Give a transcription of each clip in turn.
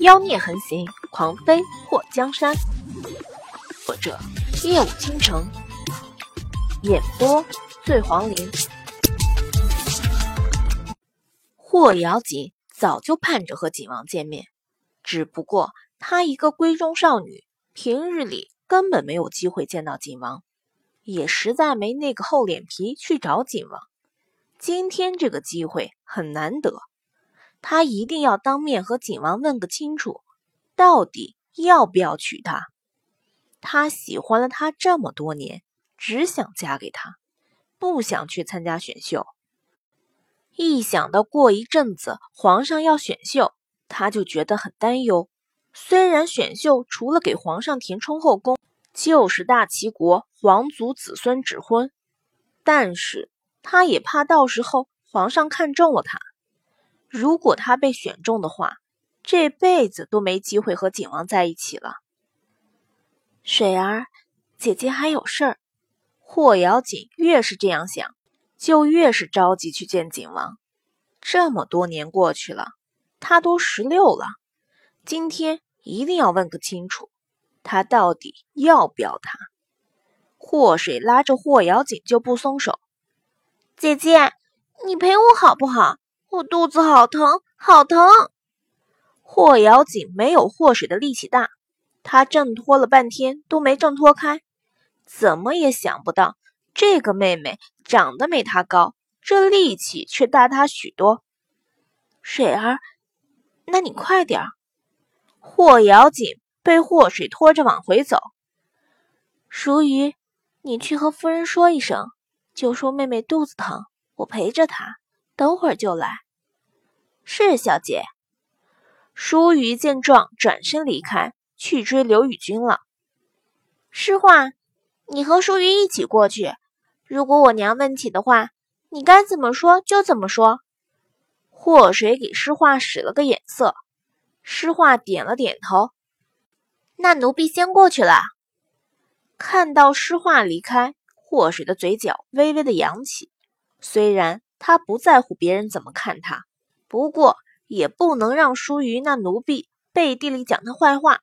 妖孽横行，狂飞破江山。作者：夜舞倾城，演播：醉黄林。霍瑶锦早就盼着和景王见面，只不过她一个闺中少女，平日里根本没有机会见到景王，也实在没那个厚脸皮去找景王。今天这个机会很难得。他一定要当面和景王问个清楚，到底要不要娶她？他喜欢了她这么多年，只想嫁给他，不想去参加选秀。一想到过一阵子皇上要选秀，他就觉得很担忧。虽然选秀除了给皇上填充后宫，就是大齐国皇族子孙指婚，但是他也怕到时候皇上看中了他。如果他被选中的话，这辈子都没机会和景王在一起了。水儿，姐姐还有事儿。霍瑶锦越是这样想，就越是着急去见景王。这么多年过去了，他都十六了，今天一定要问个清楚，他到底要不要他？霍水拉着霍瑶锦就不松手。姐姐，你陪我好不好？我肚子好疼，好疼！霍瑶锦没有霍水的力气大，他挣脱了半天都没挣脱开，怎么也想不到这个妹妹长得没他高，这力气却大他许多。水儿，那你快点儿！霍瑶锦被霍水拖着往回走。淑瑜，你去和夫人说一声，就说妹妹肚子疼，我陪着她。等会儿就来。是小姐。淑瑜见状，转身离开，去追刘宇君了。诗画，你和淑瑜一起过去。如果我娘问起的话，你该怎么说就怎么说。祸水给诗画使了个眼色，诗画点了点头。那奴婢先过去了。看到诗画离开，祸水的嘴角微微的扬起，虽然。他不在乎别人怎么看他，不过也不能让舒瑜那奴婢背地里讲他坏话。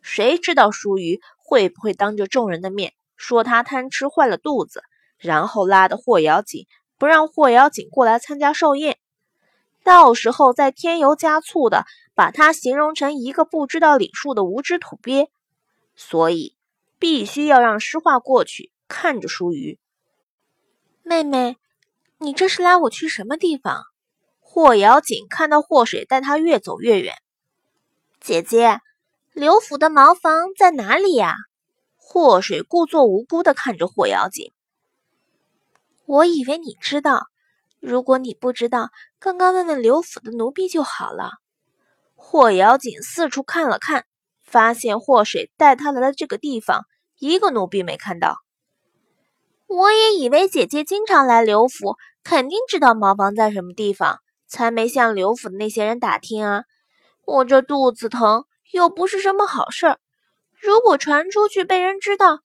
谁知道舒瑜会不会当着众人的面说他贪吃坏了肚子，然后拉的霍瑶锦不让霍瑶锦过来参加寿宴，到时候再添油加醋的把他形容成一个不知道礼数的无知土鳖。所以必须要让诗画过去看着舒瑜妹妹。你这是拉我去什么地方？霍瑶锦看到霍水带他越走越远。姐姐，刘府的茅房在哪里呀？霍水故作无辜的看着霍瑶锦。我以为你知道，如果你不知道，刚刚问问刘府的奴婢就好了。霍瑶锦四处看了看，发现霍水带他来的这个地方，一个奴婢没看到。我也以为姐姐经常来刘府，肯定知道茅房在什么地方，才没向刘府的那些人打听啊。我这肚子疼，又不是什么好事儿，如果传出去被人知道，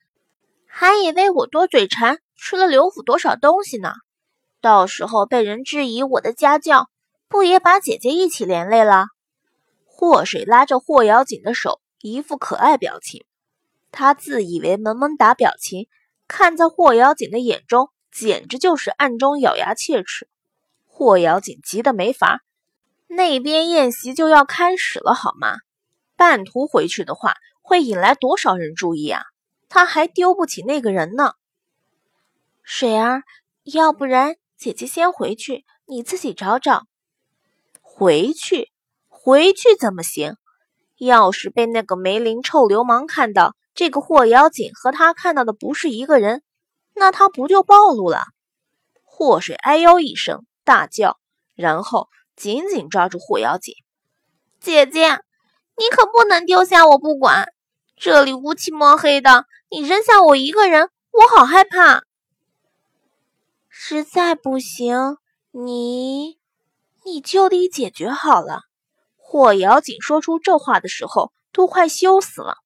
还以为我多嘴馋，吃了刘府多少东西呢。到时候被人质疑我的家教，不也把姐姐一起连累了？霍水拉着霍瑶锦的手，一副可爱表情，他自以为萌萌哒表情。看在霍瑶锦的眼中，简直就是暗中咬牙切齿。霍瑶锦急得没法，那边宴席就要开始了，好吗？半途回去的话，会引来多少人注意啊？他还丢不起那个人呢。水儿，要不然姐姐先回去，你自己找找。回去？回去怎么行？要是被那个梅林臭流氓看到……这个霍瑶锦和他看到的不是一个人，那他不就暴露了？祸水哎呦一声大叫，然后紧紧抓住霍瑶锦：“姐姐，你可不能丢下我不管！这里乌漆抹黑的，你扔下我一个人，我好害怕。实在不行，你你就地解决好了。”霍瑶锦说出这话的时候，都快羞死了。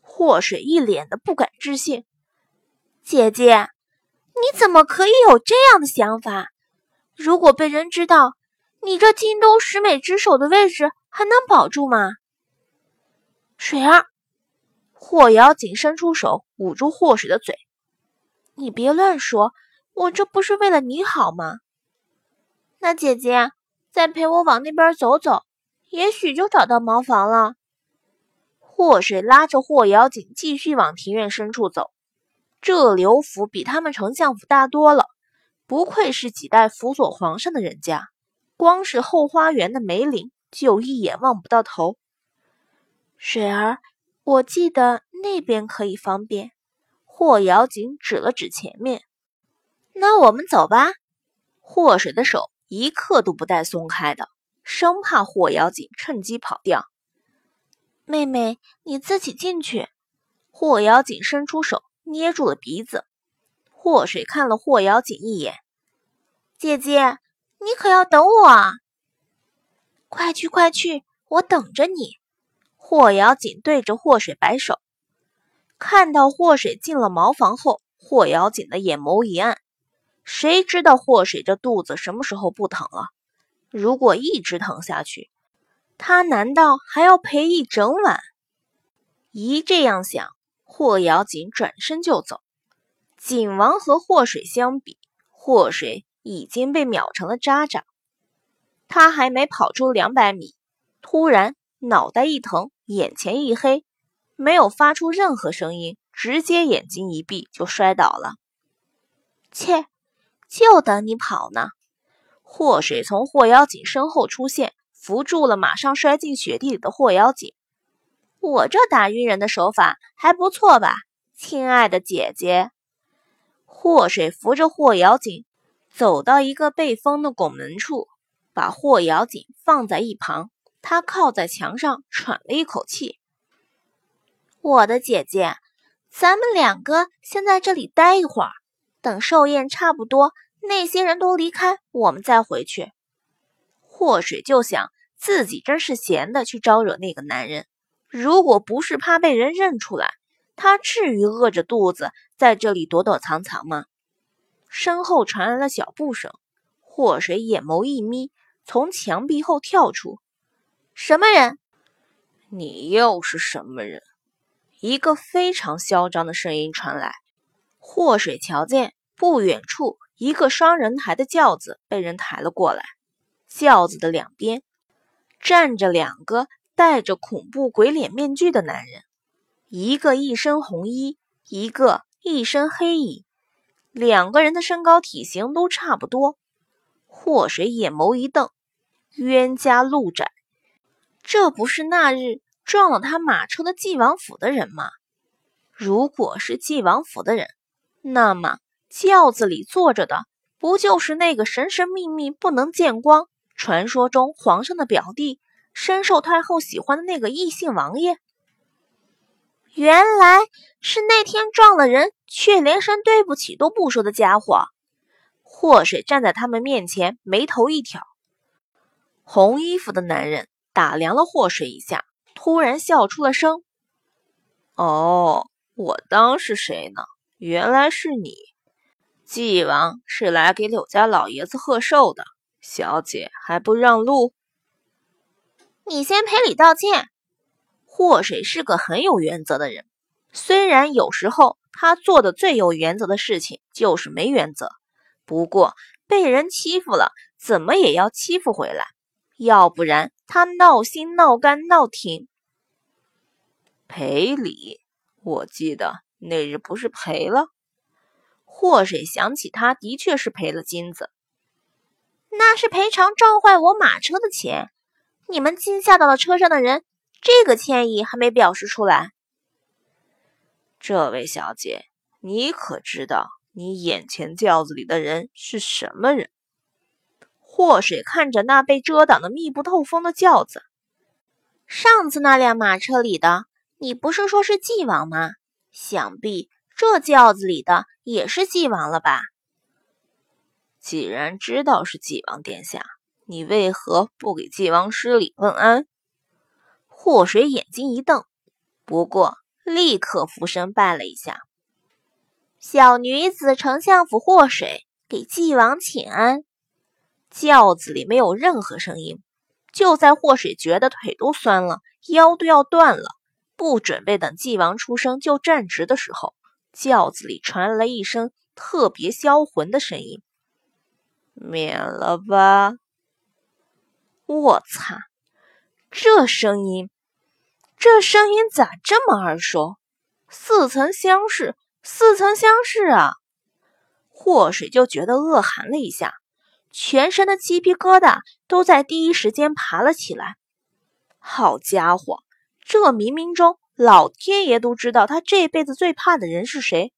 霍水一脸的不敢置信：“姐姐，你怎么可以有这样的想法？如果被人知道，你这京都十美之首的位置还能保住吗？水儿，霍瑶锦伸出手捂住霍水的嘴，你别乱说，我这不是为了你好吗？那姐姐再陪我往那边走走，也许就找到茅房了。霍水拉着霍瑶锦继续往庭院深处走。这刘府比他们丞相府大多了，不愧是几代辅佐皇上的人家，光是后花园的梅林就一眼望不到头。水儿，我记得那边可以方便。霍瑶锦指了指前面，那我们走吧。霍水的手一刻都不带松开的，生怕霍瑶锦趁机跑掉。妹妹，你自己进去。霍瑶锦伸出手。捏住了鼻子，霍水看了霍瑶锦一眼：“姐姐，你可要等我啊！快去快去，我等着你。”霍瑶锦对着霍水摆手。看到霍水进了茅房后，霍瑶锦的眼眸一暗。谁知道霍水这肚子什么时候不疼了？如果一直疼下去，他难道还要陪一整晚？一这样想。霍瑶锦转身就走，景王和霍水相比，霍水已经被秒成了渣渣。他还没跑出两百米，突然脑袋一疼，眼前一黑，没有发出任何声音，直接眼睛一闭就摔倒了。切，就等你跑呢！霍水从霍瑶锦身后出现，扶住了马上摔进雪地里的霍瑶锦。我这打晕人的手法还不错吧，亲爱的姐姐。霍水扶着霍瑶锦走到一个被封的拱门处，把霍瑶锦放在一旁。他靠在墙上喘了一口气。我的姐姐，咱们两个先在这里待一会儿，等寿宴差不多，那些人都离开，我们再回去。霍水就想自己真是闲的，去招惹那个男人。如果不是怕被人认出来，他至于饿着肚子在这里躲躲藏藏吗？身后传来了小步声，祸水眼眸一眯，从墙壁后跳出。什么人？你又是什么人？一个非常嚣张的声音传来。祸水瞧见不远处一个双人抬的轿子被人抬了过来，轿子的两边站着两个。戴着恐怖鬼脸面具的男人，一个一身红衣，一个一身黑衣，两个人的身高体型都差不多。祸水眼眸一瞪，冤家路窄，这不是那日撞了他马车的纪王府的人吗？如果是纪王府的人，那么轿子里坐着的不就是那个神神秘秘、不能见光、传说中皇上的表弟？深受太后喜欢的那个异姓王爷，原来是那天撞了人却连声对不起都不说的家伙。祸水站在他们面前，眉头一挑。红衣服的男人打量了祸水一下，突然笑出了声：“哦，我当是谁呢？原来是你。纪王是来给柳家老爷子贺寿的，小姐还不让路？”你先赔礼道歉。祸水是个很有原则的人，虽然有时候他做的最有原则的事情就是没原则，不过被人欺负了，怎么也要欺负回来，要不然他闹心、闹肝、闹挺。赔礼，我记得那日不是赔了。祸水想起他的确是赔了金子，那是赔偿撞坏我马车的钱。你们惊吓到了车上的人，这个歉意还没表示出来。这位小姐，你可知道你眼前轿子里的人是什么人？祸水看着那被遮挡的密不透风的轿子，上次那辆马车里的，你不是说是纪王吗？想必这轿子里的也是纪王了吧？既然知道是纪王殿下。你为何不给纪王施礼问安？祸水眼睛一瞪，不过立刻俯身拜了一下。小女子丞相府祸水给纪王请安。轿子里没有任何声音。就在祸水觉得腿都酸了，腰都要断了，不准备等纪王出声就站直的时候，轿子里传来了一声特别销魂的声音：“免了吧！”我擦，这声音，这声音咋这么耳熟？似曾相识，似曾相识啊！祸水就觉得恶寒了一下。全身的鸡皮疙瘩都在第一时间爬了起来。好家伙，这冥冥中老天爷都知道他这辈子最怕的人是谁。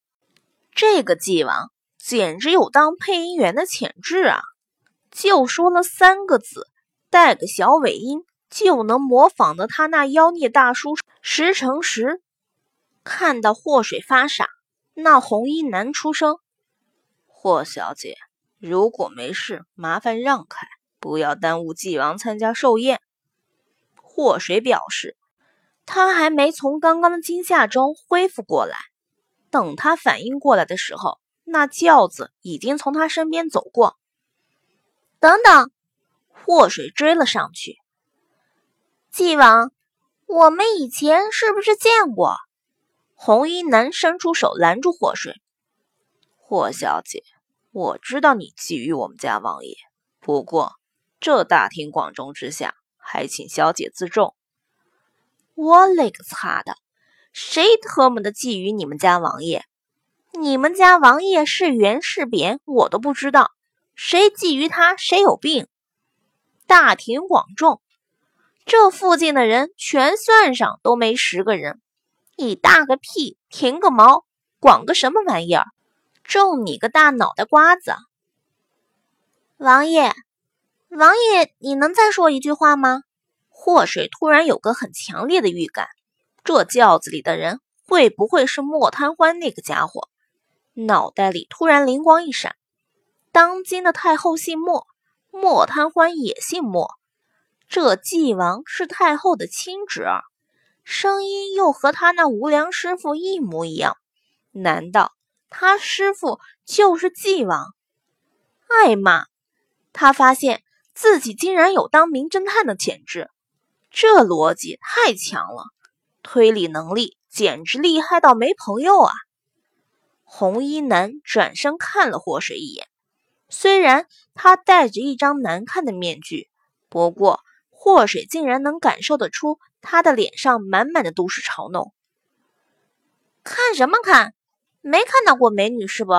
这个纪王简直有当配音员的潜质啊！就说了三个字，带个小尾音，就能模仿的他那妖孽大叔十成十。看到祸水发傻，那红衣男出声：“霍小姐。”如果没事，麻烦让开，不要耽误纪王参加寿宴。祸水表示，他还没从刚刚的惊吓中恢复过来。等他反应过来的时候，那轿子已经从他身边走过。等等，祸水追了上去。纪王，我们以前是不是见过？红衣男伸出手拦住祸水。霍小姐。我知道你觊觎我们家王爷，不过这大庭广众之下，还请小姐自重。我勒个擦的，谁特么的觊觎你们家王爷？你们家王爷是圆是扁，我都不知道。谁觊觎他，谁有病。大庭广众，这附近的人全算上都没十个人。你大个屁，停个毛，管个什么玩意儿？中你个大脑袋瓜子！王爷，王爷，你能再说一句话吗？祸水突然有个很强烈的预感，这轿子里的人会不会是莫贪欢那个家伙？脑袋里突然灵光一闪，当今的太后姓莫，莫贪欢也姓莫，这纪王是太后的亲侄儿，声音又和他那无良师傅一模一样，难道？他师傅就是纪王，艾玛！他发现自己竟然有当名侦探的潜质，这逻辑太强了，推理能力简直厉害到没朋友啊！红衣男转身看了祸水一眼，虽然他戴着一张难看的面具，不过祸水竟然能感受得出他的脸上满满的都是嘲弄。看什么看？没看到过美女是不？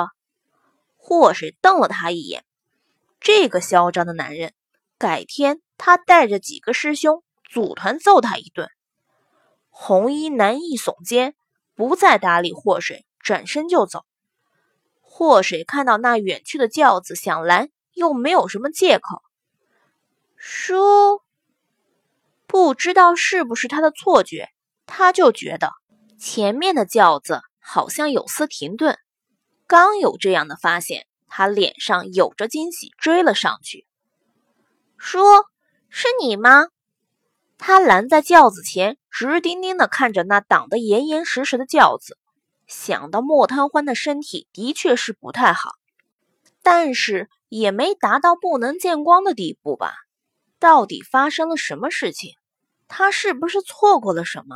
祸水瞪了他一眼。这个嚣张的男人，改天他带着几个师兄组团揍他一顿。红衣男一耸肩，不再搭理祸水，转身就走。祸水看到那远去的轿子，想拦又没有什么借口。叔，不知道是不是他的错觉，他就觉得前面的轿子。好像有丝停顿，刚有这样的发现，他脸上有着惊喜，追了上去。叔，是你吗？他拦在轿子前，直盯盯的看着那挡得严严实实的轿子。想到莫贪欢的身体的确是不太好，但是也没达到不能见光的地步吧？到底发生了什么事情？他是不是错过了什么？